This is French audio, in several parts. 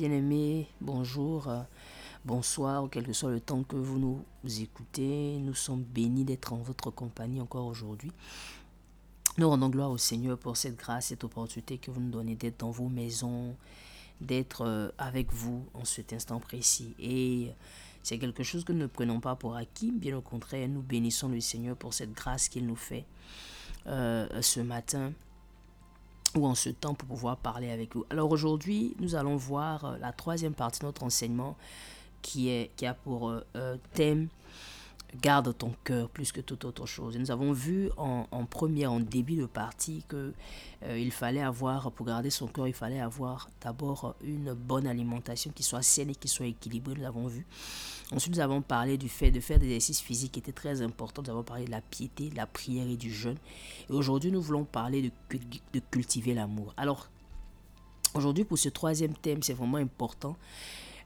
bien-aimés, bonjour, euh, bonsoir, quel que soit le temps que vous nous écoutez. Nous sommes bénis d'être en votre compagnie encore aujourd'hui. Nous rendons gloire au Seigneur pour cette grâce, cette opportunité que vous nous donnez d'être dans vos maisons, d'être euh, avec vous en cet instant précis. Et c'est quelque chose que nous ne prenons pas pour acquis, bien au contraire, nous bénissons le Seigneur pour cette grâce qu'il nous fait euh, ce matin ou en ce temps pour pouvoir parler avec vous. Alors aujourd'hui, nous allons voir euh, la troisième partie de notre enseignement qui, est, qui a pour euh, euh, thème garde ton cœur plus que toute autre chose. Et nous avons vu en, en première, en début de partie, que il fallait avoir, pour garder son cœur, il fallait avoir d'abord une bonne alimentation qui soit saine et qui soit équilibrée. Nous avons vu. Ensuite, nous avons parlé du fait de faire des exercices physiques qui était très important. Nous avons parlé de la piété, de la prière et du jeûne. Et aujourd'hui, nous voulons parler de cultiver l'amour. Alors, aujourd'hui, pour ce troisième thème, c'est vraiment important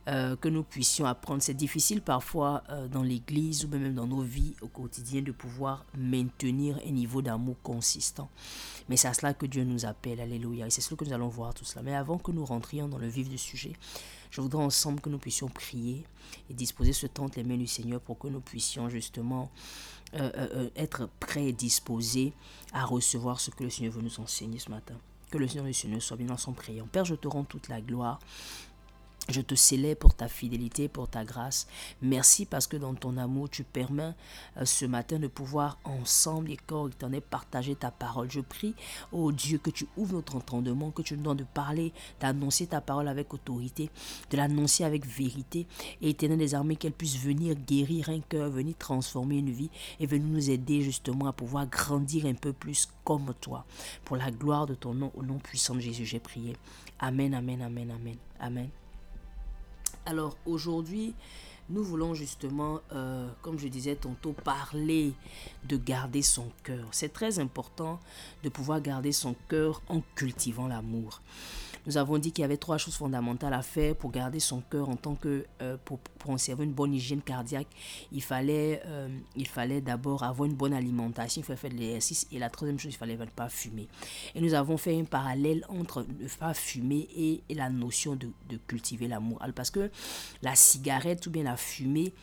euh, que nous puissions apprendre. C'est difficile parfois euh, dans l'Église ou même dans nos vies au quotidien de pouvoir maintenir un niveau d'amour consistant. Mais c'est à cela que Dieu nous appelle. Alléluia. Et c'est ce que nous allons voir tout cela. Mais avant que nous rentrions dans le vif du sujet, je voudrais ensemble que nous puissions prier et disposer ce temps les mains du Seigneur pour que nous puissions justement euh, être prêts et disposés à recevoir ce que le Seigneur veut nous enseigner ce matin. Que le Seigneur le Seigneur soit bien dans son prière. Père, je te rends toute la gloire je te célèbre pour ta fidélité, pour ta grâce. Merci parce que dans ton amour, tu permets euh, ce matin de pouvoir ensemble et correctement partager ta parole. Je prie, oh Dieu, que tu ouvres notre entendement, que tu nous donnes de parler, d'annoncer ta parole avec autorité, de l'annoncer avec vérité. Et éternel des armées, qu'elle puisse venir guérir un cœur, venir transformer une vie et venir nous aider justement à pouvoir grandir un peu plus comme toi. Pour la gloire de ton nom, au nom puissant de Jésus, j'ai prié. Amen, amen, amen, amen, amen. Alors aujourd'hui, nous voulons justement, euh, comme je disais tantôt, parler de garder son cœur. C'est très important de pouvoir garder son cœur en cultivant l'amour. Nous avons dit qu'il y avait trois choses fondamentales à faire pour garder son cœur en tant que euh, pour, conserver une bonne hygiène cardiaque. Il fallait euh, il fallait d'abord avoir une bonne alimentation, il fallait faire de l'exercice et la troisième chose, il fallait ne pas fumer. Et nous avons fait un parallèle entre ne pas fumer et, la notion de, de cultiver l'amour. Parce que la cigarette ou bien la fumée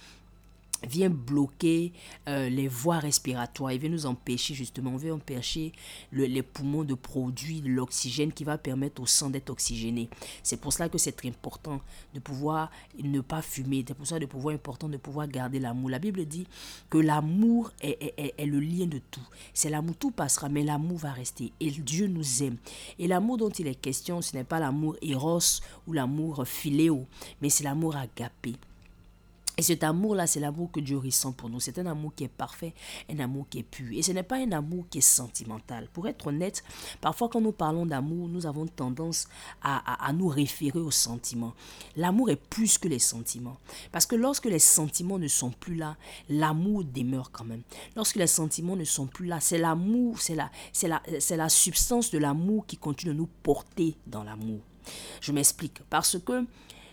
vient bloquer euh, les voies respiratoires, il vient nous empêcher justement, on veut empêcher les poumons de produire l'oxygène qui va permettre au sang d'être oxygéné. C'est pour cela que c'est très important de pouvoir ne pas fumer, c'est pour ça de pouvoir important de pouvoir garder l'amour. La Bible dit que l'amour est, est, le lien de tout. C'est l'amour, tout passera, mais l'amour va rester. Et Dieu nous aime. Et l'amour dont il est question, ce n'est pas l'amour éros ou l'amour philéo, mais c'est l'amour agapé. Et cet amour-là, c'est l'amour que Dieu ressent pour nous. C'est un amour qui est parfait, un amour qui est pur. Et ce n'est pas un amour qui est sentimental. Pour être honnête, parfois quand nous parlons d'amour, nous avons tendance à, à, nous référer aux sentiments. L'amour est plus que les sentiments. Parce que lorsque les sentiments ne sont plus là, l'amour demeure quand même. Lorsque les sentiments ne sont plus là, c'est l'amour, c'est la, la, c'est la substance de l'amour qui continue de nous porter dans l'amour. Je m'explique. Parce que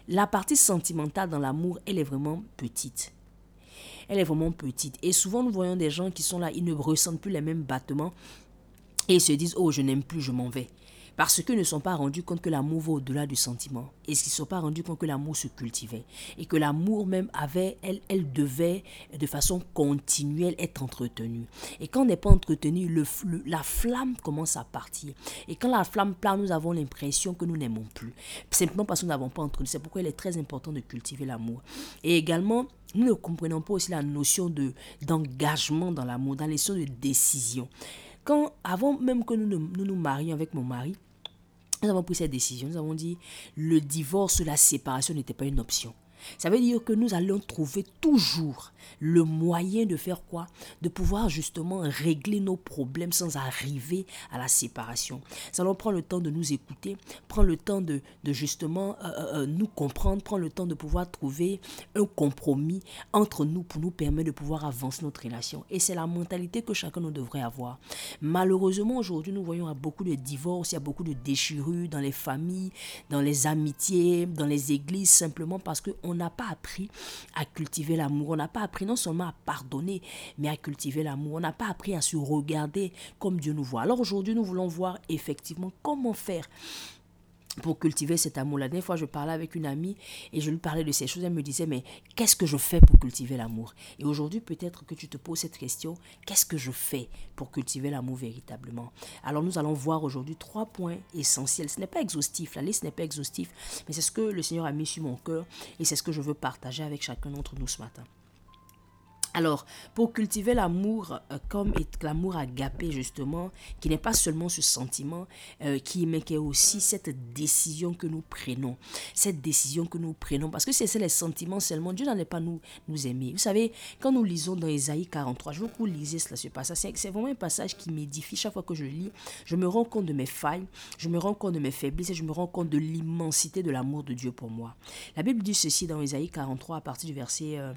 la partie sentimentale dans l'amour, elle est vraiment petite. Elle est vraiment petite. Et souvent, nous voyons des gens qui sont là, ils ne ressentent plus les mêmes battements et ils se disent, oh, je n'aime plus, je m'en vais. Parce qu'ils ne sont pas rendus compte que l'amour va au-delà du sentiment. Et qu'ils ne sont pas rendus compte que l'amour se cultivait. Et que l'amour même avait, elle, elle devait de façon continuelle être entretenue. Et quand on n'est pas entretenu, la flamme commence à partir. Et quand la flamme part, nous avons l'impression que nous n'aimons plus. Simplement parce que nous n'avons pas entretenu. C'est pourquoi il est très important de cultiver l'amour. Et également, nous ne comprenons pas aussi la notion de d'engagement dans l'amour, dans les notion de décision. Quand, avant même que nous, nous marions avec mon mari, nous avons pris cette décision. Nous avons dit le divorce, la séparation n'était pas une option. Ça veut dire que nous allons trouver toujours le moyen de faire quoi? De pouvoir justement régler nos problèmes sans arriver à la séparation. Nous allons prendre le temps de nous écouter, prendre le temps de, justement euh, euh, euh, nous comprendre, prendre le temps de pouvoir trouver un compromis entre nous pour nous permettre de pouvoir avancer notre relation. Et c'est la mentalité que chacun nous devrait avoir. Malheureusement, aujourd'hui, nous voyons beaucoup de divorces, il y a beaucoup de déchirures dans les familles, dans les amitiés, dans les églises, simplement parce qu'on n'a pas appris à cultiver l'amour. On n'a pas appris non seulement à pardonner, mais à cultiver l'amour. On n'a pas appris à se regarder comme Dieu nous voit. Alors aujourd'hui, nous voulons voir effectivement comment faire pour cultiver cet amour. La dernière fois, je parlais avec une amie et je lui parlais de ces choses. Elle me disait, mais qu'est-ce que je fais pour cultiver l'amour? Et aujourd'hui, peut-être que tu te poses cette question, qu'est-ce que je fais pour cultiver l'amour véritablement? Alors, nous allons voir aujourd'hui trois points essentiels. Ce n'est pas exhaustif, la liste n'est pas exhaustive, mais c'est ce que le Seigneur a mis sur mon cœur et c'est ce que je veux partager avec chacun d'entre nous ce matin. Alors, pour cultiver l'amour euh, comme l'amour agapé justement, qui n'est pas seulement ce sentiment, euh, qui, mais qui est aussi cette décision que nous prenons. Cette décision que nous prenons. Parce que c'est les sentiments seulement. Dieu est pas nous, nous aimer. Vous savez, quand nous lisons dans Isaïe 43, je veux que vous lisez cela, ce passage. C'est vraiment un passage qui m'édifie. Chaque fois que je lis, je me rends compte de mes failles, je me rends compte de mes faiblesses et je me rends compte de l'immensité de l'amour de Dieu pour moi. La Bible dit ceci dans Isaïe 43 à partir du verset... Euh,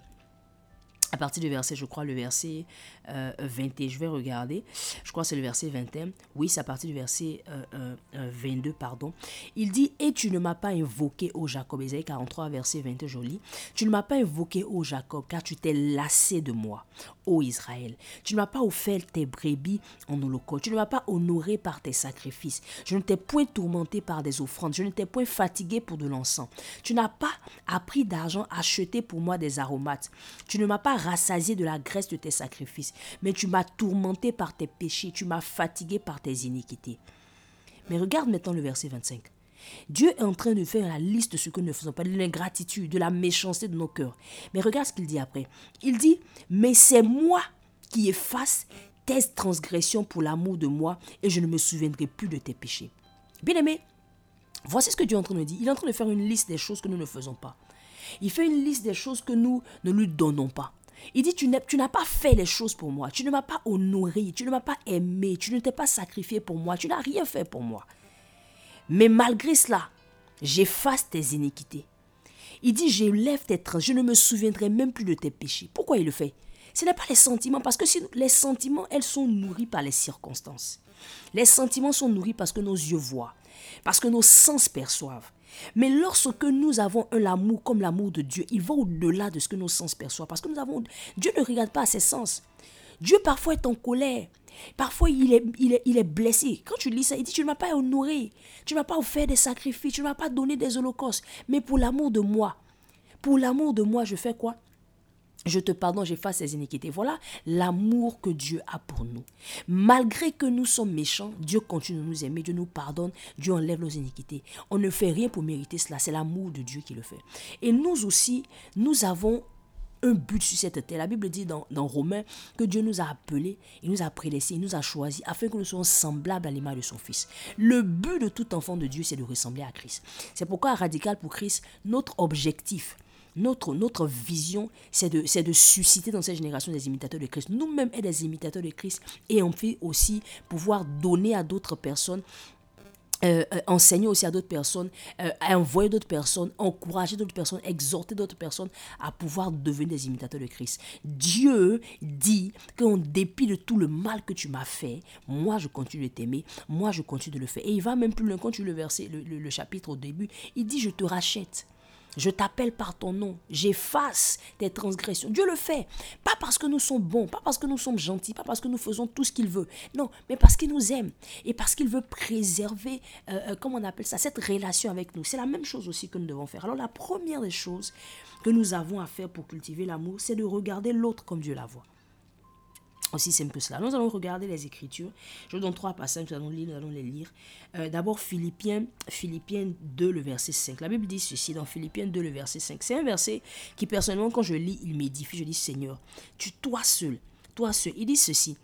à partir du verset, je crois, le verset euh, 20, je vais regarder, je crois que c'est le verset 21, oui, c'est à partir du verset 22, euh, euh, pardon. Il dit, et tu ne m'as pas invoqué, ô Jacob, Isaïe 43, verset 22, joli, tu ne m'as pas invoqué, ô Jacob, car tu t'es lassé de moi, ô Israël. Tu ne m'as pas offert tes brebis en holocauste, tu ne m'as pas honoré par tes sacrifices, je ne t'ai point tourmenté par des offrandes, je ne t'ai point fatigué pour de l'encens. Tu n'as pas appris d'argent acheté pour moi des aromates, tu ne m'as pas rassasié de la graisse de tes sacrifices, mais tu m'as tourmenté par tes péchés, tu m'as fatigué par tes iniquités. Mais regarde maintenant le verset 25. Dieu est en train de faire la liste de ce que nous ne faisons pas, de l'ingratitude, de la méchanceté de nos cœurs. Mais regarde ce qu'il dit après. Il dit, mais c'est moi qui efface tes transgressions pour l'amour de moi et je ne me souviendrai plus de tes péchés. Bien aimé, voici ce que Dieu est en train de dire. Il est en train de faire une liste des choses que nous ne faisons pas. Il fait une liste des choses que nous ne lui donnons pas. Il dit, tu n'as pas fait les choses pour moi, tu ne m'as pas honoré, tu ne m'as pas aimé, tu ne t'es pas sacrifié pour moi, tu n'as rien fait pour moi. Mais malgré cela, j'efface tes iniquités. Il dit, j'élève tes traces, je ne me souviendrai même plus de tes péchés. Pourquoi il le fait? Ce n'est pas les sentiments, parce que les sentiments, elles sont nourries par les circonstances. Les sentiments sont nourris parce que nos yeux voient, parce que nos sens perçoivent. Mais lorsque nous avons un amour comme l'amour de Dieu, il va au-delà de ce que nos sens perçoivent. Parce que nous avons, Dieu ne regarde pas à ses sens. Dieu parfois est en colère. Parfois, il est, il, est, il est blessé. Quand tu lis ça, il dit, tu ne m'as pas honoré. Tu ne m'as pas offert des sacrifices. Tu ne m'as pas donné des holocaustes. Mais pour l'amour de moi, pour l'amour de moi, je fais quoi? Je te pardonne, j'efface ces iniquités. Voilà l'amour que Dieu a pour nous. Malgré que nous sommes méchants, Dieu continue de nous aimer, Dieu nous pardonne, Dieu enlève nos iniquités. On ne fait rien pour mériter cela, c'est l'amour de Dieu qui le fait. Et nous aussi, nous avons un but sur cette terre. La Bible dit dans, dans Romains que Dieu nous a appelés, il nous a prélaissés, il nous a choisis afin que nous soyons semblables à l'image de son Fils. Le but de tout enfant de Dieu, c'est de ressembler à Christ. C'est pourquoi, radical pour Christ, notre objectif, notre, notre vision, c'est de, de susciter dans cette génération des imitateurs de Christ. Nous-mêmes être des imitateurs de Christ et on fait aussi pouvoir donner à d'autres personnes euh, euh, enseigner aussi à d'autres personnes, euh, envoyer d'autres personnes, encourager d'autres personnes, exhorter d'autres personnes à pouvoir devenir des imitateurs de Christ. Dieu dit qu'en dépit de tout le mal que tu m'as fait, moi je continue de t'aimer, moi je continue de le faire. Et il va même plus loin quand tu le verset, le chapitre au début, il dit je te rachète. Je t'appelle par ton nom. J'efface tes transgressions. Dieu le fait. Pas parce que nous sommes bons, pas parce que nous sommes gentils, pas parce que nous faisons tout ce qu'il veut. Non, mais parce qu'il nous aime. Et parce qu'il veut préserver, euh, euh, comment on appelle ça, cette relation avec nous. C'est la même chose aussi que nous devons faire. Alors la première des choses que nous avons à faire pour cultiver l'amour, c'est de regarder l'autre comme Dieu la voit. Aussi simple que cela. Nous allons regarder les Écritures. Je vous donne trois passages, nous allons, nous allons les lire. Euh, d'abord, Philippiens, Philippiens 2, le verset 5. La Bible dit ceci dans Philippiens 2, le verset 5. C'est un verset qui, personnellement, quand je lis, il m'édifie. Je dis, Seigneur, tu, toi seul, toi seul. Il dit ceci.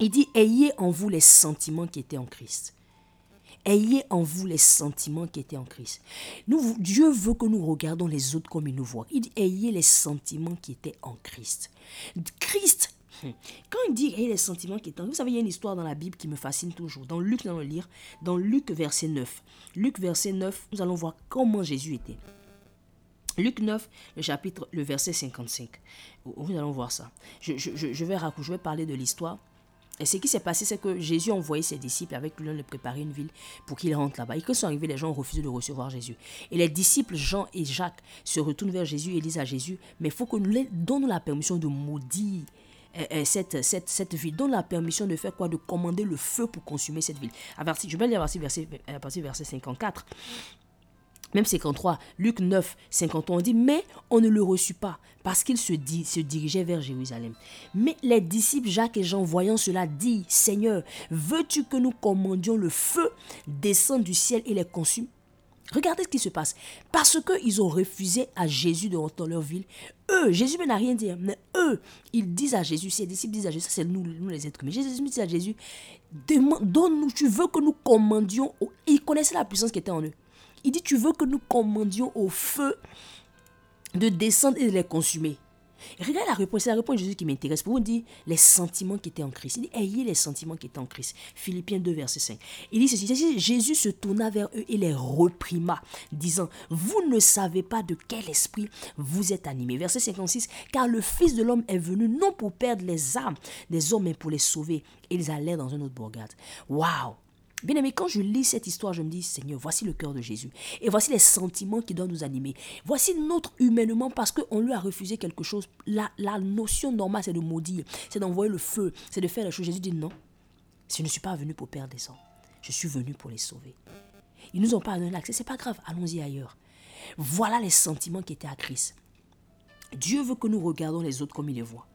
Il dit, ayez en vous les sentiments qui étaient en Christ. Ayez en vous les sentiments qui étaient en Christ. Dieu veut que nous regardons les autres comme il nous voit. Il dit, ayez les sentiments qui étaient en Christ. Christ quand il dit a les sentiments qui en vous savez, il y a une histoire dans la Bible qui me fascine toujours. Dans Luc, nous allons lire, dans Luc verset 9. Luc verset 9, nous allons voir comment Jésus était. Luc 9, le chapitre, le verset 55. Nous allons voir ça. Je, vais, je vais parler de l'histoire. Et ce qui s'est passé, c'est que Jésus a envoyé ses disciples avec lui de préparer une ville pour qu'ils rentrent là-bas. Et quand ils sont arrivés, les gens ont refusé de recevoir Jésus. Et les disciples Jean et Jacques se retournent vers Jésus et disent à Jésus, mais il faut que nous leur donnions la permission de maudire cette, cette, cette ville, donne la permission de faire quoi? De commander le feu pour consumer cette ville. À partir, je vais lire à partir verset, partir verset 54 même 53, Luc 9, 51, on dit, mais on ne le reçut pas parce qu'il se, dit, se dirigeait vers Jérusalem. Mais les disciples Jacques et Jean, voyant cela, disent, Seigneur, veux-tu que nous commandions le feu descendre du ciel et les consume? Regardez ce qui se passe. Parce qu'ils ont refusé à Jésus de rentrer dans leur ville, eux, Jésus n'a rien dit, mais eux, ils disent à Jésus, ses disciples disent à Jésus, c'est nous, nous les êtres humains. Jésus dit à Jésus, donne-nous, tu veux que nous commandions. Ils connaissaient la puissance qui était en eux. Il dit, tu veux que nous commandions au feu de descendre et de les consumer. Regarde la réponse, c'est la réponse de Jésus qui m'intéresse. Pour vous dire les sentiments qui étaient en Christ. Il dit, ayez les sentiments qui étaient en Christ. Philippiens 2, verset 5. Il dit ceci, Jésus se tourna vers eux et les reprima, disant, vous ne savez pas de quel esprit vous êtes animés. Verset 56, car le Fils de l'homme est venu non pour perdre les âmes des hommes, mais pour les sauver. Et ils allèrent dans un autre bourgade. Waouh Bien aimé, quand je lis cette histoire, je me dis, Seigneur, voici le cœur de Jésus. Et voici les sentiments qui doivent nous animer. Voici notre humainement parce qu'on lui a refusé quelque chose. La, la notion normale, c'est de maudire, c'est d'envoyer le feu, c'est de faire les choses. Jésus dit, non, je ne suis pas venu pour perdre des sangs. Je suis venu pour les sauver. Ils nous ont pas donné l'accès, c'est pas grave, allons-y ailleurs. Voilà les sentiments qui étaient à Christ. Dieu veut que nous regardions les autres comme il les voit.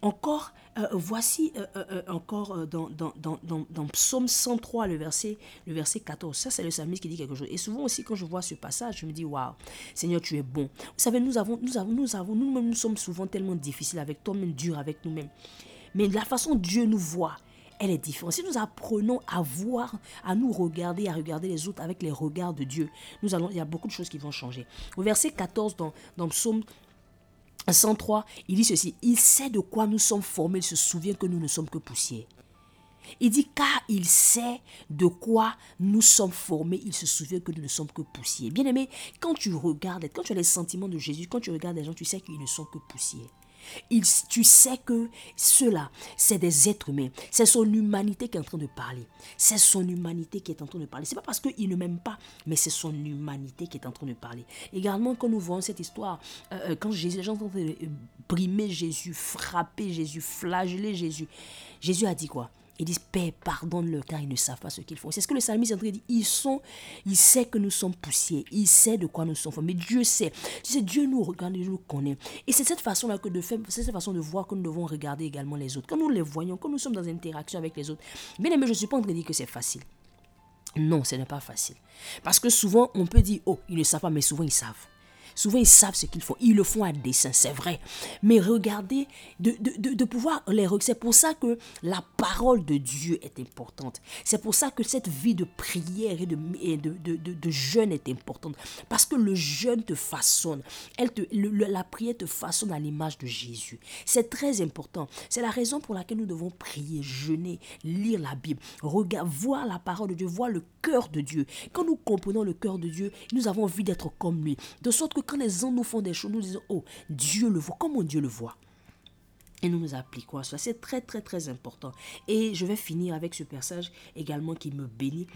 Encore, euh, voici euh, euh, encore dans, dans, dans, dans, Psaume 103, le verset, le verset 14. Ça, c'est le psalmiste qui dit quelque chose. Et souvent aussi, quand je vois ce passage, je me dis, waouh, Seigneur, tu es bon. Vous savez, nous avons, nous avons, nous avons, nous-mêmes, nous sommes souvent tellement difficiles avec toi-même, dur avec nous-mêmes. Mais la façon dont Dieu nous voit, elle est différente. Si nous apprenons à voir, à nous regarder, à regarder les autres avec les regards de Dieu, nous allons, il y a beaucoup de choses qui vont changer. Au verset 14 dans, dans Psaume 103, il dit ceci, il sait de quoi nous sommes formés, il se souvient que nous ne sommes que poussière. Il dit car il sait de quoi nous sommes formés, il se souvient que nous ne sommes que poussière. Bien aimé, quand tu regardes, quand tu as les sentiments de Jésus, quand tu regardes les gens, tu sais qu'ils ne sont que poussière. Tu sais que cela, c'est des êtres humains. C'est son humanité qui est en train de parler. C'est son humanité qui est en train de parler. C'est pas parce qu'il ne m'aime pas, mais c'est son humanité qui est en train de parler. Également, quand nous voyons cette histoire, euh, euh, quand Jésus, les gens de brimer Jésus, frapper Jésus, flageller Jésus, Jésus a dit quoi? Ils disent, Père, pardonne-leur car ils ne savent pas ce qu'ils font. C'est ce que le psalmiste est en train de dire. Il sait que nous sommes poussiers. Il sait de quoi nous sommes faits. Mais Dieu sait. Dieu nous regarde, Dieu nous connaît. Et c'est cette façon-là que de faire, c'est cette façon de voir que nous devons regarder également les autres. Quand nous les voyons, quand nous sommes dans une interaction avec les autres. Bien aimé, je ne suis pas en train de dire que c'est facile. Non, ce n'est pas facile. Parce que souvent, on peut dire, oh, ils ne savent pas, mais souvent, ils savent. Souvent, ils savent ce qu'ils font. Ils le font à dessein, c'est vrai. Mais regardez, de, de, de, pouvoir les C'est pour ça que la parole de Dieu est importante. C'est pour ça que cette vie de prière et de, de, jeûne est importante. Parce que le jeûne te façonne. Elle te, la prière te façonne à l'image de Jésus. C'est très important. C'est la raison pour laquelle nous devons prier, jeûner, lire la Bible, regarder, voir la parole de Dieu, voir le cœur de Dieu. Quand nous comprenons le cœur de Dieu, nous avons envie d'être comme lui. De sorte que quand les gens nous font des choses, nous disons, oh, Dieu le voit. Comment Dieu le voit? Et nous nous appliquons à cela. C'est très, très, très important. Et je vais finir avec ce passage également qui me bénit.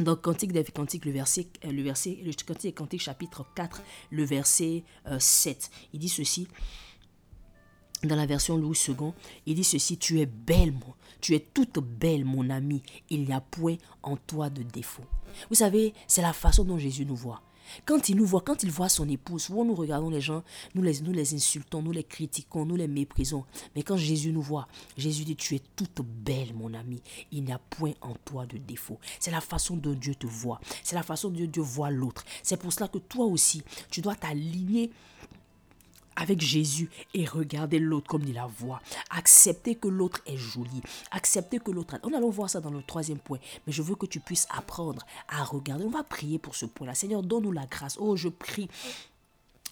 Dans Cantique des Cantiques, le verset, euh, le verset, le Cantique des Cantiques, chapitre 4, le verset 7. Euh, il dit ceci, dans la version Louis II, il dit ceci, tu es belle, tu es toute belle, mon ami, il n'y a point en toi de défaut. Vous savez, c'est la façon dont Jésus nous voit. Quand il nous voit, quand il voit son épouse, nous regardons les gens, nous les, nous les insultons, nous les critiquons, nous les méprisons. Mais quand Jésus nous voit, Jésus dit, tu es toute belle, mon ami. Il n'y a point en toi de défaut. C'est la façon dont Dieu te voit. C'est la façon dont Dieu voit l'autre. C'est pour cela que toi aussi, tu dois t'aligner avec Jésus et regarder l'autre comme il la voit. Accepter que l'autre est joli. Accepter que l'autre... On allons voir ça dans le troisième point. Mais je veux que tu puisses apprendre à regarder. On va prier pour ce point-là. Seigneur, donne-nous la grâce. Oh, je prie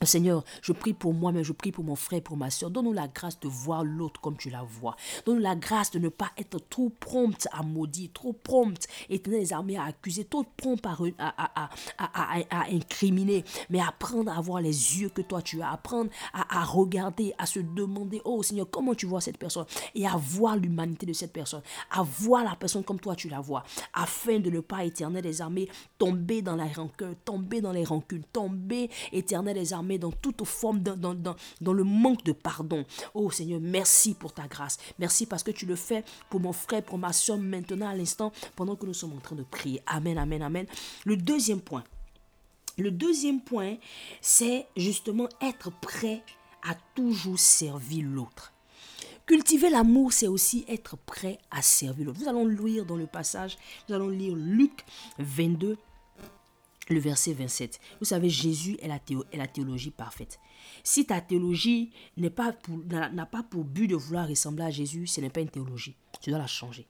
Seigneur, je prie pour moi, mais je prie pour mon frère, pour ma soeur. Donne-nous la grâce de voir l'autre comme tu la vois. Donne-nous la grâce de ne pas être trop prompte à maudire, trop prompte, éternel les armées, à accuser, trop prompte à, à, incriminer, mais apprendre à avoir les yeux que toi tu as, apprendre à, regarder, à se demander, oh Seigneur, comment tu vois cette personne, et à voir l'humanité de cette personne, à voir la personne comme toi tu la vois, afin de ne pas, éternel des armées, tomber dans la rancœur, tomber dans les rancunes, tomber, éternel des armées, bien-aimé, dans toute forme, dans le manque de pardon. Oh Seigneur, merci pour ta grâce. Merci parce que tu le fais pour mon frère, pour ma soeur maintenant à l'instant, pendant que nous sommes en train de prier. Amen, amen, amen. Le deuxième point. Le deuxième point, c'est justement être prêt à toujours servir l'autre. Cultiver l'amour, c'est aussi être prêt à servir l'autre. Nous allons lire dans le passage, nous allons lire Luc 22, le verset 27. Vous savez, Jésus est la, est la théologie parfaite. Si ta théologie n'a pas, pour, pas pour but de vouloir ressembler à Jésus, ce n'est pas une théologie. Tu dois la changer.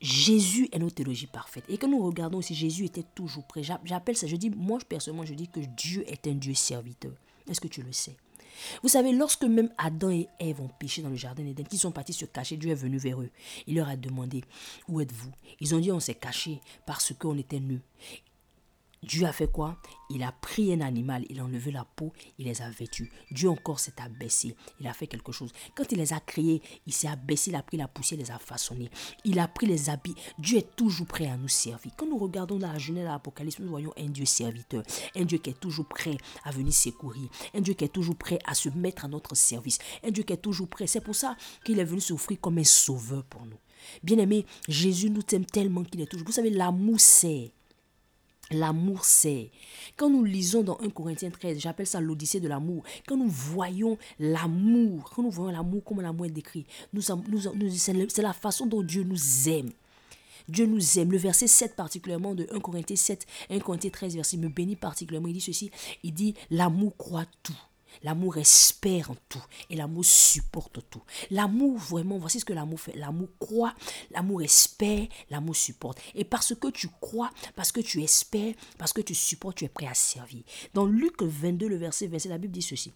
Jésus est notre théologie parfaite. Et quand nous regardons si Jésus était toujours prêt, j'appelle ça, je dis, moi personnellement, je dis que Dieu est un Dieu serviteur. Est-ce que tu le sais? Vous savez, lorsque même Adam et Ève ont péché dans le jardin d'Éden, qu'ils sont partis se cacher, Dieu est venu vers eux. Il leur a demandé, où êtes-vous? Ils ont dit, on s'est caché parce qu'on était nus. Dieu a fait quoi? Il a pris un animal, il a enlevé la peau, il les a vêtus. Dieu encore s'est abaissé, il a fait quelque chose. Quand il les a créés, il s'est abaissé, il a pris la poussière, il les a façonnés. Il a pris les habits. Dieu est toujours prêt à nous servir. Quand nous regardons dans la Genèse de l'Apocalypse, nous voyons un Dieu serviteur, un Dieu qui est toujours prêt à venir secourir, un Dieu qui est toujours prêt à se mettre à notre service, un Dieu qui est toujours prêt. C'est pour ça qu'il est venu s'offrir comme un sauveur pour nous. Bien aimé, Jésus nous aime tellement qu'il est toujours. Vous savez, l'amour c'est L'amour, c'est. Quand nous lisons dans 1 Corinthiens 13, j'appelle ça l'Odyssée de l'amour. Quand nous voyons l'amour, quand nous voyons l'amour, comme l'amour est décrit, nous, nous, c'est la façon dont Dieu nous aime. Dieu nous aime. Le verset 7 particulièrement de 1 Corinthiens 7, 1 Corinthiens 13, verset me bénit particulièrement. Il dit ceci, il dit, l'amour croit tout. L'amour espère en tout et l'amour supporte tout. L'amour, vraiment, voici ce que l'amour fait. L'amour croit, l'amour espère, l'amour supporte. Et parce que tu crois, parce que tu espères, parce que tu supportes, tu es prêt à servir. Dans Luc 22, le verset 27, la Bible dit ceci.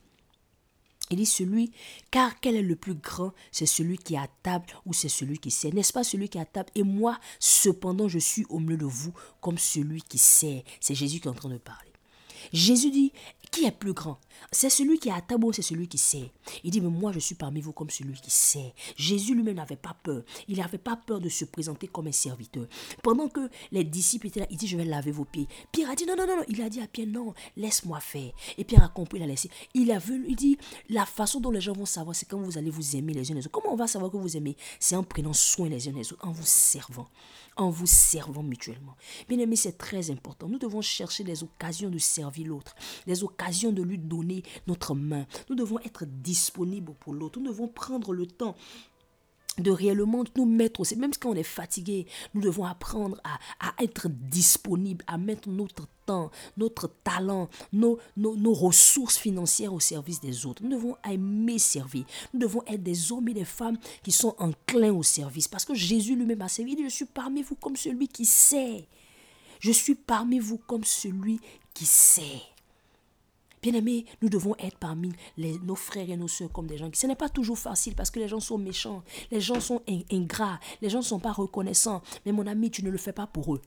Il dit celui, car quel est le plus grand? C'est celui qui est à table ou c'est celui qui sert? N'est-ce pas celui qui est à table? Et moi, cependant, je suis au milieu de vous comme celui qui sert. C'est Jésus qui est en train de parler. Jésus dit, qui est plus grand? C'est celui qui à table c'est celui qui sait. Il dit, mais moi je suis parmi vous comme celui qui sait. Jésus lui-même n'avait pas peur. Il n'avait pas peur de se présenter comme un serviteur. Pendant que les disciples étaient là, il dit, je vais laver vos pieds. Pierre a dit, non, non, non, Il a dit à Pierre, non, laisse-moi faire. Et Pierre a compris, il a laissé. Il a vu, il dit, la façon dont les gens vont savoir, c'est quand vous allez vous aimer les uns les autres. Comment on va savoir que vous aimez? C'est en prenant soin les uns les autres, en vous servant, en vous servant mutuellement. Bien aimé, c'est très important. Nous devons chercher les occasions de servir l'autre, occasions de lui donner notre main. Nous devons être disponibles pour l'autre. Nous devons prendre le temps de réellement nous mettre aussi, même quand on est fatigué, nous devons apprendre à, être disponible, à mettre notre temps, notre talent, nos, nos, nos, ressources financières au service des autres. Nous devons aimer servir. Nous devons être des hommes et des femmes qui sont enclins au service. Parce que Jésus lui-même a servi. Il dit, je suis parmi vous comme celui qui sait. Je suis parmi vous comme celui qui sait. Bien-aimés, nous devons être parmi nos frères et nos soeurs comme des gens. Ce n'est pas toujours facile parce que les gens sont méchants, les gens sont ingrats, les gens ne sont pas reconnaissants. Mais mon ami, tu ne le fais pas pour eux.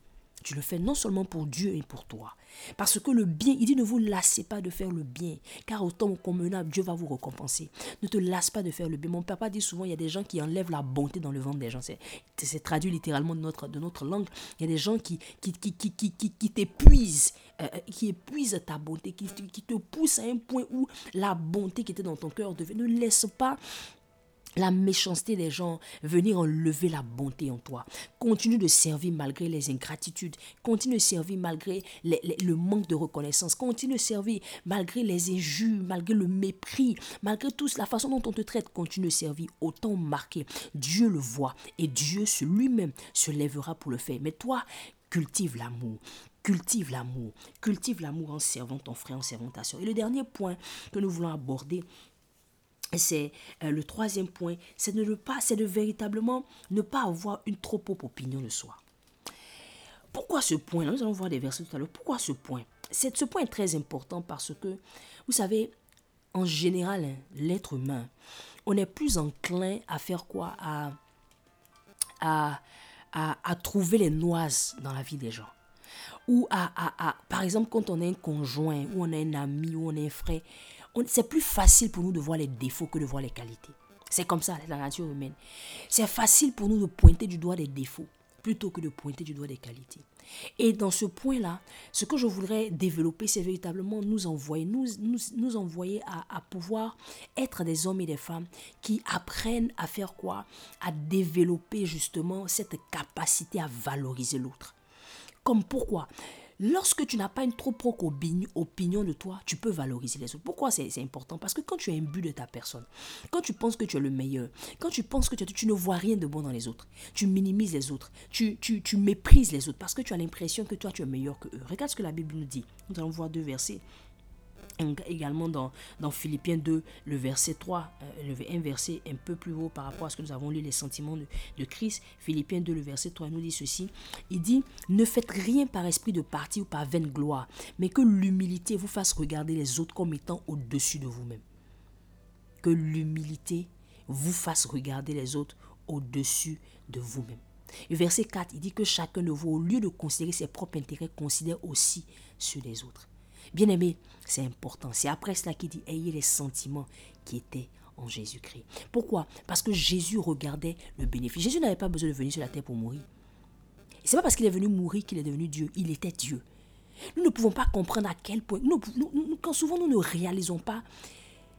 Tu le fais non seulement pour Dieu et pour toi. Parce que le bien, il dit ne vous lassez pas de faire le bien, car au temps convenable, Dieu va vous récompenser. Ne te lasse pas de faire le bien. Mon papa dit souvent, il y a des gens qui enlèvent la bonté dans le ventre des gens. C'est traduit littéralement de notre, de notre langue. Il y a des gens qui, qui, qui, qui, qui, qui t'épuisent, euh, euh, qui épuisent ta bonté, qui, qui te poussent à un point où la bonté qui était dans ton cœur devait. Ne laisse pas la méchanceté des gens, venir enlever la bonté en toi. Continue de servir malgré les ingratitudes. Continue de servir malgré le manque de reconnaissance. Continue de servir malgré les injures, malgré le mépris, malgré tout la façon dont on te traite. Continue de servir autant marqué. Dieu le voit et Dieu lui-même se lèvera pour le faire. Mais toi, cultive l'amour. Cultive l'amour. Cultive l'amour en servant ton frère, en servant ta soeur. Et le dernier point que nous voulons aborder, c'est euh, le troisième point, c'est de ne pas, c'est de véritablement ne pas avoir une trop haute opinion de soi. Pourquoi ce point? Nous allons voir des versets tout à l'heure. Pourquoi ce point? Ce point est très important parce que, vous savez, en général, hein, l'être humain, on est plus enclin à faire quoi? À, à, à, trouver les noises dans la vie des gens. Ou à, à, par exemple, quand on a un conjoint, ou on a un ami, ou on a un frère, c'est plus facile pour nous de voir les défauts que de voir les qualités. C'est comme ça, la nature humaine. C'est facile pour nous de pointer du doigt des défauts plutôt que de pointer du doigt des qualités. Et dans ce point-là, ce que je voudrais développer, c'est véritablement nous envoyer, nous, nous, envoyer à, pouvoir être des hommes et des femmes qui apprennent à faire quoi? À développer justement cette capacité à valoriser l'autre. Comme pourquoi? Lorsque tu n'as pas une trop propre opinion de toi, tu peux valoriser les autres. Pourquoi c'est important? Parce que quand tu un but de ta personne, quand tu penses que tu es le meilleur, quand tu penses que tu, tu ne vois rien de bon dans les autres, tu minimises les autres, tu, tu, tu méprises les autres parce que tu as l'impression que toi tu es meilleur que eux. Regarde ce que la Bible nous dit. Nous allons voir deux versets également dans, dans Philippiens 2, le verset 3, euh, le, un verset un peu plus haut par rapport à ce que nous avons lu, les sentiments de, de Christ. Philippiens 2, le verset 3 nous dit ceci. Il dit, ne faites rien par esprit de parti ou par vaine gloire, mais que l'humilité vous fasse regarder les autres comme étant au-dessus de vous-même. Que l'humilité vous fasse regarder les autres au-dessus de vous-même. Le verset 4, il dit que chacun de vous, au lieu de considérer ses propres intérêts, considère aussi ceux des autres. Bien aimé, c'est important. C'est après cela qu'il dit ayez les sentiments qui étaient en Jésus-Christ. Pourquoi? Parce que Jésus regardait le bénéfice. Jésus n'avait pas besoin de venir sur la terre pour mourir. C'est pas parce qu'il est venu mourir qu'il est devenu Dieu. Il était Dieu. Nous ne pouvons pas comprendre à quel point. Quand souvent nous ne réalisons pas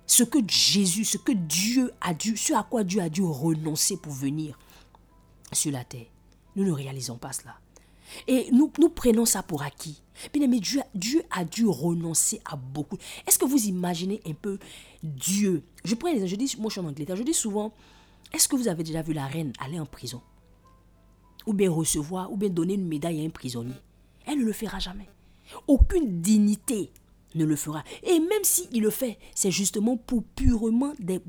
ce que Jésus, ce que Dieu a dû, ce à quoi Dieu a dû renoncer pour venir sur la terre. Nous ne réalisons pas cela. Et nous, prenons ça pour acquis. Bien aimé, Dieu, a dû renoncer à beaucoup. Est-ce que vous imaginez un peu Dieu? Je prends je dis, moi je suis en je dis souvent, est-ce que vous avez déjà vu la reine aller en prison? Ou bien recevoir, ou bien donner une médaille à un prisonnier? Elle ne le fera jamais. Aucune dignité ne le fera. Et même s'il le fait, c'est justement pour purement des,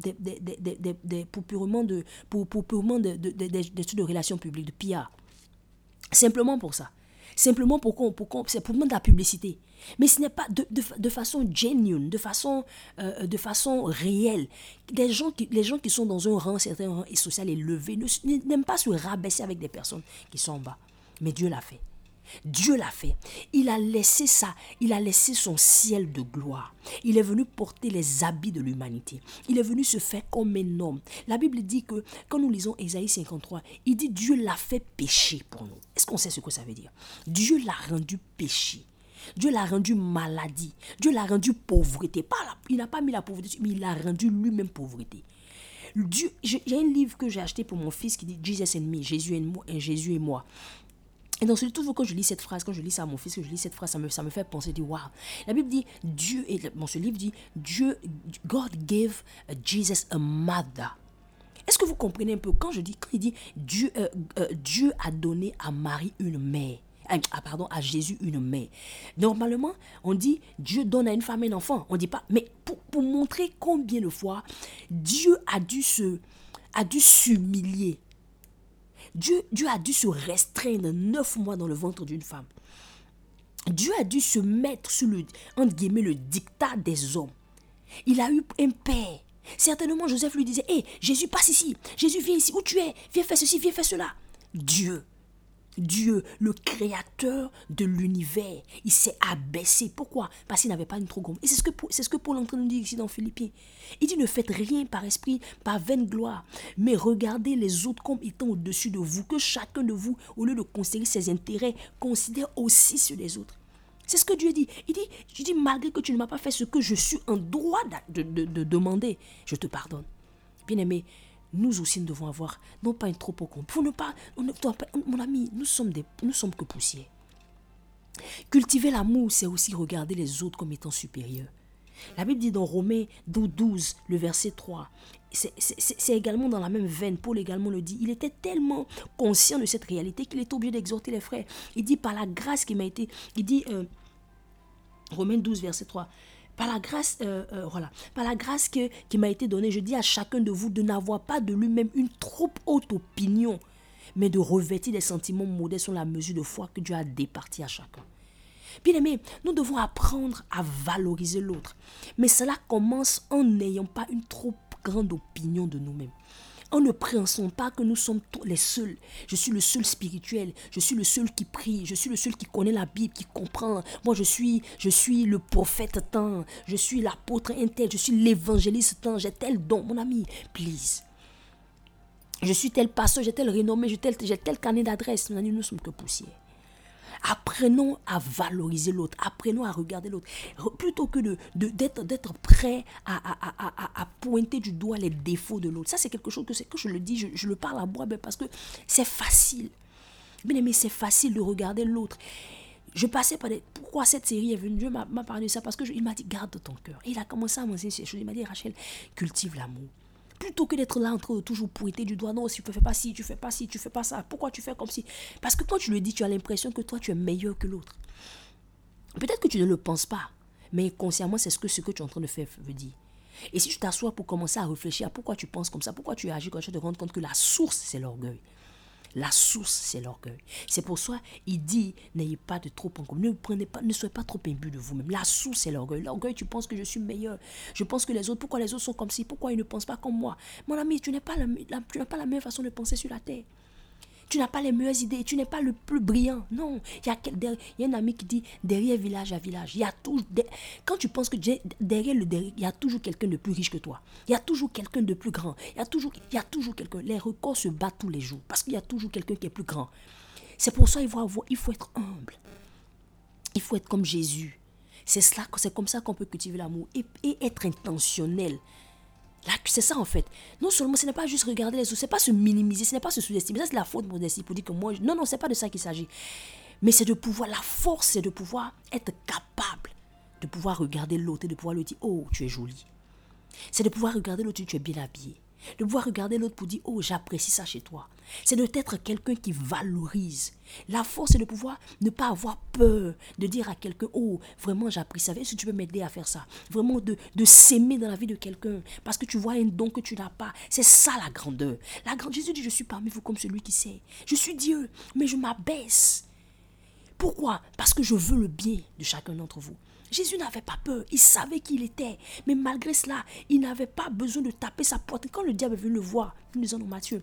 pour purement de, pour, purement de, de, de, relations publiques, de PR. Simplement pour ça. Simplement pour qu'on, pour c'est pour de la publicité. Mais ce n'est pas de, de, façon genuine, de façon, euh, de façon réelle. Des gens qui, les gens qui sont dans un rang, certain rang social élevé, n'aiment pas se rabaisser avec des personnes qui sont en bas. Mais Dieu l'a fait. Dieu l'a fait. Il a laissé ça. Il a laissé son ciel de gloire. Il est venu porter les habits de l'humanité. Il est venu se faire comme un homme. La Bible dit que quand nous lisons Ésaïe 53, il dit Dieu l'a fait pécher pour nous. Est-ce qu'on sait ce que ça veut dire? Dieu l'a rendu péché. Dieu l'a rendu maladie. Dieu l'a rendu pauvreté. Il n'a pas mis la pauvreté, mais il l'a rendu lui-même pauvreté. J'ai un livre que j'ai acheté pour mon fils qui dit Jesus and Jésus et moi, Jésus et moi. Et donc, surtout quand je lis cette phrase, quand je lis ça à mon fils, que je lis cette phrase, ça me, ça me fait penser, dit, waouh. La Bible dit, Dieu, et bon, ce livre dit, Dieu, God gave Jesus a mother. Est-ce que vous comprenez un peu? Quand je dis, quand il dit, Dieu, euh, euh, Dieu a donné à Marie une mère. Ah, pardon, à Jésus une mère. Normalement, on dit Dieu donne à une femme un enfant. On dit pas, mais pour, pour montrer combien de fois Dieu a dû se, a dû s'humilier Dieu, Dieu a dû se restreindre neuf mois dans le ventre d'une femme. Dieu a dû se mettre sous le, entre guillemets, le dictat des hommes. Il a eu un père. Certainement, Joseph lui disait, hé, Jésus, passe ici. Jésus, viens ici. Où tu es? Viens faire ceci, viens faire cela. Dieu Dieu, le créateur de l'univers, il s'est abaissé. Pourquoi? Parce qu'il n'avait pas une trop grande. Et c'est ce que, c'est ce que Paul est en train de dire ici dans Philippiens. Il dit ne faites rien par esprit, par vaine gloire, mais regardez les autres comme étant au-dessus de vous, que chacun de vous, au lieu de considérer ses intérêts, considère aussi ceux des autres. C'est ce que Dieu dit. Il dit, je dis, malgré que tu ne m'as pas fait ce que je suis en droit de, de demander, je te pardonne. Bien aimé, nous aussi nous devons avoir, non pas une trop pour ne pas, mon ami, nous sommes, des, nous sommes que poussière. Cultiver l'amour, c'est aussi regarder les autres comme étant supérieurs. La Bible dit dans Romains 12, le verset 3, c'est également dans la même veine, Paul également le dit, il était tellement conscient de cette réalité qu'il est obligé d'exhorter les frères. Il dit par la grâce qui m'a été, il dit, euh, Romains 12, verset 3, par la grâce, euh, euh, voilà, par la grâce qui m'a été donnée, je dis à chacun de vous de n'avoir pas de lui-même une trop haute opinion, mais de revêtir des sentiments modestes sur la mesure de foi que Dieu a départi à chacun. Bien aimé, nous devons apprendre à valoriser l'autre. Mais cela commence en n'ayant pas une trop grande opinion de nous-mêmes en ne pensant pas que nous sommes tous les seuls. Je suis le seul spirituel, je suis le seul qui prie, je suis le seul qui connaît la Bible, qui comprend. Moi, je suis, je suis le prophète tant, je suis l'apôtre intel, je suis l'évangéliste tant, j'ai tel don, mon ami, please. Je suis tel pasteur, j'ai tel renommé, j'ai tel, tel carnet d'adresse. Mon ami, nous sommes que poussière. Apprenons à valoriser l'autre. Apprenons à regarder l'autre. Plutôt que de, d'être, d'être prêt à, pointer du doigt les défauts de l'autre. Ça, c'est quelque chose que, que je le dis, je, je le parle à moi, parce que c'est facile. Bien aimé, c'est facile de regarder l'autre. Je passais par des... Pourquoi cette série est venue? Dieu m'a, parlé de ça parce qu'il m'a dit garde ton cœur. Et il a commencé à m'enseigner ces choses. Il m'a dit Rachel, cultive l'amour. Plutôt que d'être là en train de toujours pointer du doigt, non, si tu fais pas ci, tu fais pas ci, tu fais pas ça, pourquoi tu fais comme si Parce que quand tu le dis, tu as l'impression que toi, tu es meilleur que l'autre. Peut-être que tu ne le penses pas, mais consciemment, c'est ce que, ce que tu es en train de faire veut dire. Et si tu t'assois pour commencer à réfléchir à pourquoi tu penses comme ça, pourquoi tu agis comme ça, tu te rends compte que la source, c'est l'orgueil. La source, c'est l'orgueil. C'est pour ça, il dit, n'ayez pas de trop en commun. Ne prenez pas, ne soyez pas trop imbu de vous-même. La source, c'est l'orgueil. L'orgueil, tu penses que je suis meilleur. Je pense que les autres, pourquoi les autres sont comme ci, pourquoi ils ne pensent pas comme moi? Mon ami, tu n'as pas, tu n'as pas la meilleure façon de penser sur la terre. Tu n'as pas les meilleures idées, tu n'es pas le plus brillant. Non, il y a, y a un ami qui dit derrière village à village, il y a toujours, quand tu penses que derrière le derrière, il y a toujours quelqu'un de plus riche que toi. Il y a toujours quelqu'un de plus grand. Il y a toujours, toujours quelqu'un. Les records se battent tous les jours parce qu'il y a toujours quelqu'un qui est plus grand. C'est pour ça qu'il faut, avoir, il faut être humble. Il faut être comme Jésus. C'est cela, c'est comme ça qu'on peut cultiver l'amour et être intentionnel c'est ça en fait. Non seulement ce n'est pas juste regarder les autres, ce n'est pas se minimiser, ce n'est pas se sous-estimer. Ça, c'est la faute de modestie pour dire que moi. Non, non, ce n'est pas de ça qu'il s'agit. Mais c'est de pouvoir, la force, c'est de pouvoir être capable de pouvoir regarder l'autre et de pouvoir lui dire Oh, tu es jolie. C'est de pouvoir regarder l'autre tu es bien habillé. De pouvoir regarder l'autre pour dire Oh, j'apprécie ça chez toi. C'est d'être quelqu'un qui valorise. La force, c'est de pouvoir ne pas avoir peur de dire à quelqu'un Oh, vraiment, j'apprécie ça. Est-ce que tu peux m'aider à faire ça? Vraiment, de, de s'aimer dans la vie de quelqu'un. Parce que tu vois un don que tu n'as pas. C'est ça la grandeur. La grande Jésus dit Je suis parmi vous comme celui qui sait. Je suis Dieu, mais je m'abaisse. Pourquoi? Parce que je veux le bien de chacun d'entre vous. Jésus n'avait pas peur, il savait qui il était. Mais malgré cela, il n'avait pas besoin de taper sa porte. Quand le diable est venu le voir, nous disons dans Matthieu,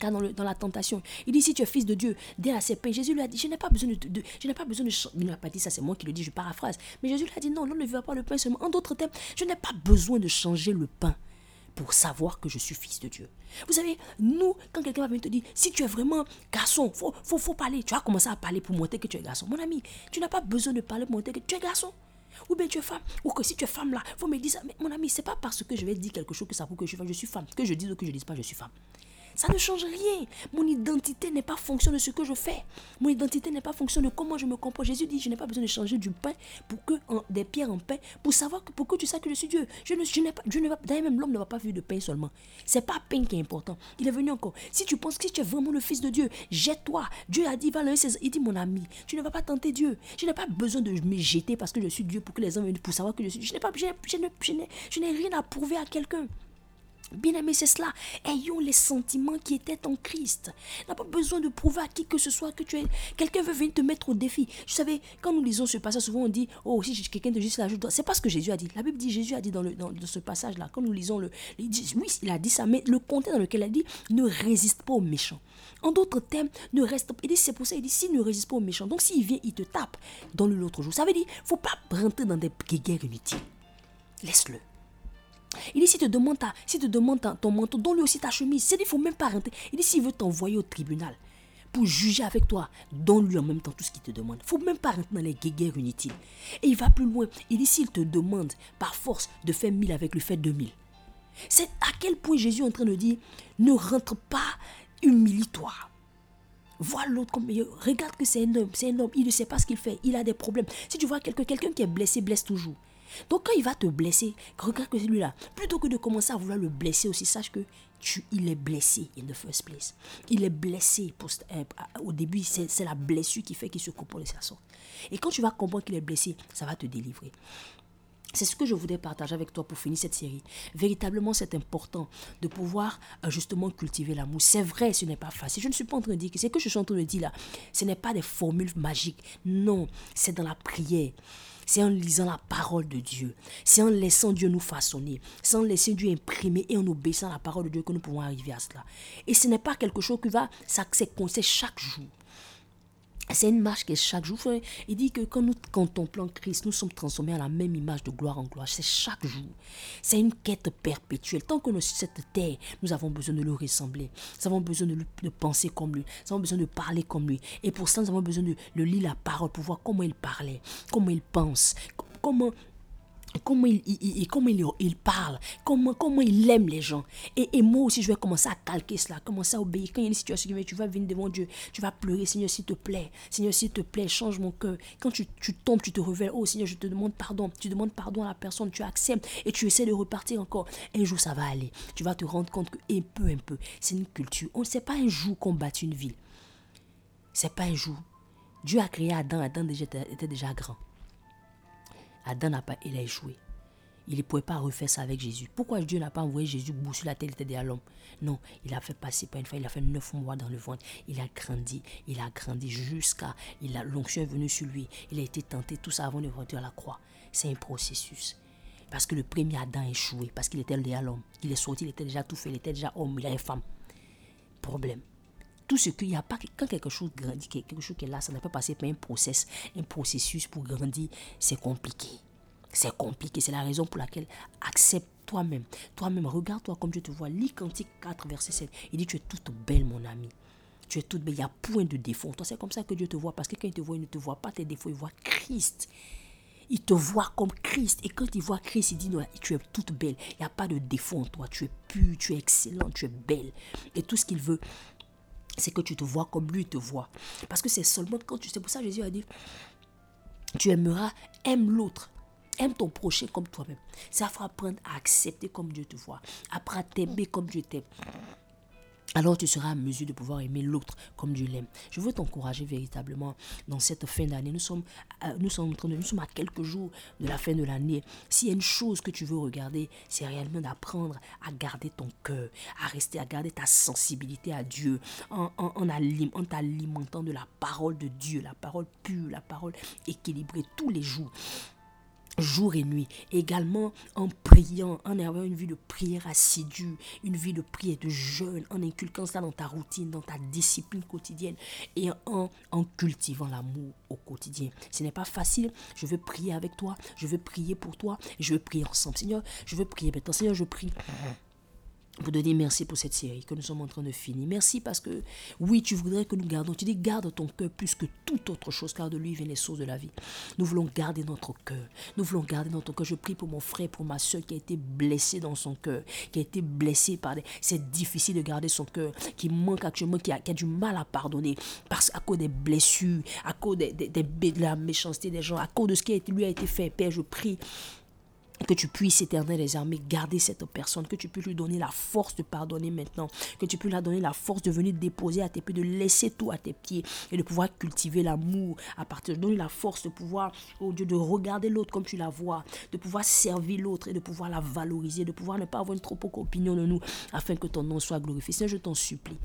car dans, la tentation, il dit si tu es fils de Dieu, à ses pains. Jésus lui a dit je n'ai pas besoin de, je n'ai pas besoin de pas dit ça, c'est moi qui le dis, je paraphrase. Mais Jésus lui a dit non, l'on ne vivra pas le pain seulement. En d'autres termes, je n'ai pas besoin de changer le pain pour savoir que je suis fils de Dieu. Vous savez, nous, quand quelqu'un va venir te dire, si tu es vraiment garçon, faut, faut, faut parler. Tu vas commencer à parler pour montrer que tu es garçon. Mon ami, tu n'as pas besoin de parler pour montrer que tu es garçon. Ou bien tu es femme. Ou que si tu es femme là, faut me dire ça. Mais mon ami, c'est pas parce que je vais dire quelque chose que ça prouve que je suis femme. Que je dise ou que je dise pas, je suis femme. Ça ne change rien. Mon identité n'est pas fonction de ce que je fais. Mon identité n'est pas fonction de comment je me comporte. Jésus dit, je n'ai pas besoin de changer du pain pour que des pierres en pain pour savoir que pour tu sais que je suis Dieu. Je ne, pas, ne d'ailleurs même l'homme ne va pas vivre de pain seulement. C'est pas pain qui est important. Il est venu encore. Si tu penses que tu es vraiment le fils de Dieu, jette-toi. Dieu a dit, va Il dit, mon ami, tu ne vas pas tenter Dieu. Je n'ai pas besoin de me jeter parce que je suis Dieu pour que les hommes viennent pour savoir que je suis. Je n'ai pas, je, je n'ai rien à prouver à quelqu'un. Bien aimé, c'est cela. Ayons les sentiments qui étaient en Christ. n'a pas besoin de prouver à qui que ce soit que tu es. Quelqu'un veut venir te mettre au défi. Je savais, quand nous lisons ce passage, souvent on dit Oh, si quelqu'un te dit cela, je dois. C'est pas ce que Jésus a dit. La Bible dit Jésus a dit dans, le, dans, ce passage-là, quand nous lisons le. Il dit, oui, il a dit ça, mais le contexte dans lequel il a dit Ne résiste pas aux méchants. En d'autres termes, ne reste pas. Il dit C'est pour ça, il dit S'il ne résiste pas aux méchants, donc s'il vient, il te tape. dans l'autre jour. Ça veut dire faut pas rentrer dans des guerres inutiles. Laisse-le. Il dit, si te demande, ta, si te demande ton manteau, donne-lui aussi ta chemise. C'est dit, il ne faut même pas rentrer. Il dit, s'il veut t'envoyer au tribunal pour juger avec toi, donne-lui en même temps tout ce qu'il te demande. Il ne faut même pas rentrer dans les guerres inutiles. Et il va plus loin. Il dit, s'il te demande par force de faire mille avec lui, fais deux mille. C'est à quel point Jésus est en train de dire, ne rentre pas, humilie-toi. Vois l'autre comme regarde que c'est un homme, c'est un homme, il ne sait pas ce qu'il fait, il a des problèmes. Si tu vois quelqu'un, quelqu'un qui est blessé, blesse toujours. Donc quand il va te blesser, regarde que celui-là, plutôt que de commencer à vouloir le blesser aussi, sache que tu, il est blessé in the first place. Il est blessé. Euh, au début, c'est la blessure qui fait qu'il se comporte de sa sorte. Et quand tu vas comprendre qu'il est blessé, ça va te délivrer. C'est ce que je voudrais partager avec toi pour finir cette série. Véritablement, c'est important de pouvoir euh, justement cultiver l'amour. C'est vrai, ce n'est pas facile. Je ne suis pas en train de dire que c'est que je suis en train de dire là. Ce n'est pas des formules magiques. Non, c'est dans la prière c'est en lisant la parole de Dieu, c'est en laissant Dieu nous façonner, c'est en laissant Dieu imprimer et en obéissant à la parole de Dieu que nous pouvons arriver à cela. Et ce n'est pas quelque chose qui va s'accéder chaque jour. C'est une marche qui est chaque jour. Il dit que quand nous contemplons Christ, nous sommes transformés à la même image de gloire en gloire. C'est chaque jour. C'est une quête perpétuelle. Tant que nous sommes sur cette terre, nous avons besoin de le ressembler. Nous avons besoin de, de, penser comme lui. Nous avons besoin de parler comme lui. Et pour ça, nous avons besoin de, de lire la parole pour voir comment il parlait, comment il pense, comment comment il, comment il, parle, comment, comment il aime les gens. Et, moi aussi, je vais commencer à calquer cela, commencer à obéir. Quand il y a une situation qui tu vas venir devant Dieu, tu vas pleurer, Seigneur, s'il te plaît. Seigneur, s'il te plaît, change mon cœur. Quand tu, tombes, tu te révèles, oh Seigneur, je te demande pardon. Tu demandes pardon à la personne, tu acceptes et tu essaies de repartir encore. Un jour, ça va aller. Tu vas te rendre compte que, un peu, un peu, c'est une culture. On ne sait pas un jour qu'on bâtit une ville. C'est pas un jour. Dieu a créé Adam, Adam était déjà grand. Adam n'a pas, il a échoué. Il ne pouvait pas refaire ça avec Jésus. Pourquoi Dieu n'a pas envoyé Jésus sur la tête de l'homme? Non, il a fait passer par une fois, il a fait neuf mois dans le ventre. Il a grandi, il a grandi jusqu'à, l'onction est venue sur lui. Il a été tenté, tout ça avant de rentrer à la croix. C'est un processus. Parce que le premier Adam a échoué, parce qu'il était déjà l'homme. Il est sorti, il était déjà tout fait, il était déjà homme, il avait femme. Problème tout ce qu'il n'y a pas, quand quelque chose grandit, quelque chose qui est là, ça ne peut passer par un process, un processus pour grandir, c'est compliqué. C'est compliqué, c'est la raison pour laquelle accepte toi-même. Toi-même, regarde-toi comme Dieu te vois. Lis Cantique 4, verset 7. Il dit, tu es toute belle, mon ami. Tu es toute belle. Il y a point de défaut. Toi, c'est comme ça que Dieu te voit. Parce que quand il te voit, il ne te voit pas tes défauts, il voit Christ. Il te voit comme Christ. Et quand il voit Christ, il dit, non, tu es toute belle. Il n'y a pas de défaut en toi. Tu es pure, tu es excellente, tu es belle. Et tout ce qu'il veut, c'est que tu te vois comme lui te voit. Parce que c'est seulement quand tu... C'est pour ça Jésus a dit, tu aimeras, aime l'autre. Aime ton prochain comme toi-même. Ça fera apprendre à accepter comme Dieu te voit. Apprendre à t'aimer comme Dieu t'aime alors tu seras en mesure de pouvoir aimer l'autre comme Dieu l'aime. Je veux t'encourager véritablement dans cette fin d'année. Nous sommes, euh, nous, sommes, nous sommes à quelques jours de la fin de l'année. S'il y a une chose que tu veux regarder, c'est réellement d'apprendre à garder ton cœur, à rester, à garder ta sensibilité à Dieu en t'alimentant de la parole de Dieu, la parole pure, la parole équilibrée tous les jours jour et nuit. Également en priant, en ayant une vie de prière assidue, une vie de prière de jeûne, en inculquant ça dans ta routine, dans ta discipline quotidienne et en, en cultivant l'amour au quotidien. Ce n'est pas facile. Je veux prier avec toi, je veux prier pour toi, je veux prier ensemble. Seigneur, je veux prier maintenant. Seigneur, je prie vous donner merci pour cette série que nous sommes en train de finir. Merci parce que, oui, tu voudrais que nous gardions. Tu dis, garde ton cœur plus que toute autre chose, car de lui viennent les sources de la vie. Nous voulons garder notre cœur. Nous voulons garder notre cœur. Je prie pour mon frère, pour ma soeur qui a été blessée dans son cœur, qui a été blessée par des. C'est difficile de garder son cœur, qui manque actuellement, qui a, du mal à pardonner, parce à cause des blessures, à cause de la méchanceté des gens, à cause de ce qui lui a été fait. Père, je prie que tu puisses, éternel armées, garder cette personne, que tu puisses lui donner la force de pardonner maintenant, que tu puisses lui donner la force de venir déposer à tes pieds, de laisser tout à tes pieds et de pouvoir cultiver l'amour à partir de donner la force de pouvoir, oh Dieu, de regarder l'autre comme tu la vois, de pouvoir servir l'autre et de pouvoir la valoriser, de pouvoir ne pas avoir une trop peu opinion de nous afin que ton nom soit glorifié. Seigneur, je t'en supplie.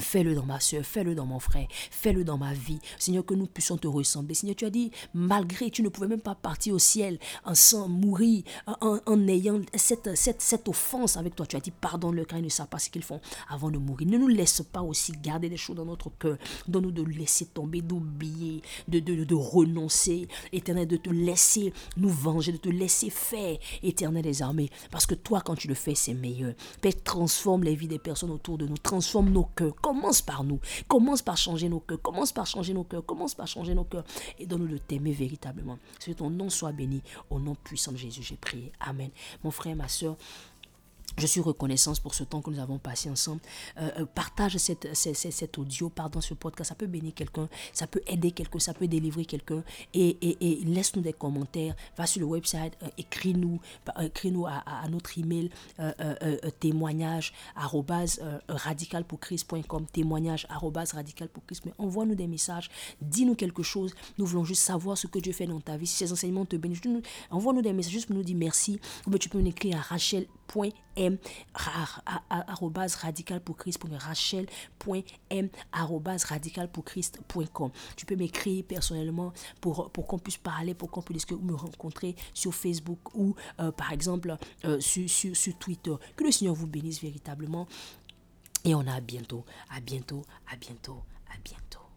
Fais-le dans ma soeur, fais-le dans mon frère, fais-le dans ma vie. Seigneur, que nous puissions te ressembler. Seigneur, tu as dit, malgré, tu ne pouvais même pas partir au ciel en sans mourir, en, ayant cette, cette, cette, offense avec toi. Tu as dit, pardonne-le car ils ne savent pas ce qu'ils font avant de mourir. Ne nous laisse pas aussi garder des choses dans notre cœur. Donne-nous de laisser tomber, d'oublier, de, de, de, renoncer, éternel, de te laisser nous venger, de te laisser faire, éternel des armées. Parce que toi, quand tu le fais, c'est meilleur. Père, transforme les vies des personnes autour de nous, transforme nos cœurs Commence par nous. Commence par changer nos cœurs. Commence par changer nos cœurs. Commence par changer nos cœurs. Et donne-nous de t'aimer véritablement. Que ton nom soit béni. Au nom puissant de Jésus, j'ai prié. Amen. Mon frère, ma soeur, je suis reconnaissante pour ce temps que nous avons passé ensemble. Euh, euh, partage cette, cet audio, pardon, ce podcast. Ça peut bénir quelqu'un, ça peut aider quelqu'un, ça peut délivrer quelqu'un. Et, et, laisse-nous des commentaires. Va sur le website, euh, écris-nous écris-nous à, notre email témoignage radicalpourchrist.com témoignage radicalpourchrist. Envoie-nous des messages, dis-nous quelque chose. Nous voulons juste savoir ce que Dieu fait dans ta vie. Si ces enseignements te bénissent, envoie-nous des messages juste pour nous dire merci. Ou tu peux nous écrire à Rachel radical pour Christ radical pour tu peux m'écrire personnellement pour, pour qu'on puisse parler pour qu'on puisse me rencontrer sur Facebook ou euh, par exemple euh, sur, sur, sur Twitter. Que le Seigneur vous bénisse véritablement et on a bientôt à bientôt à bientôt à bientôt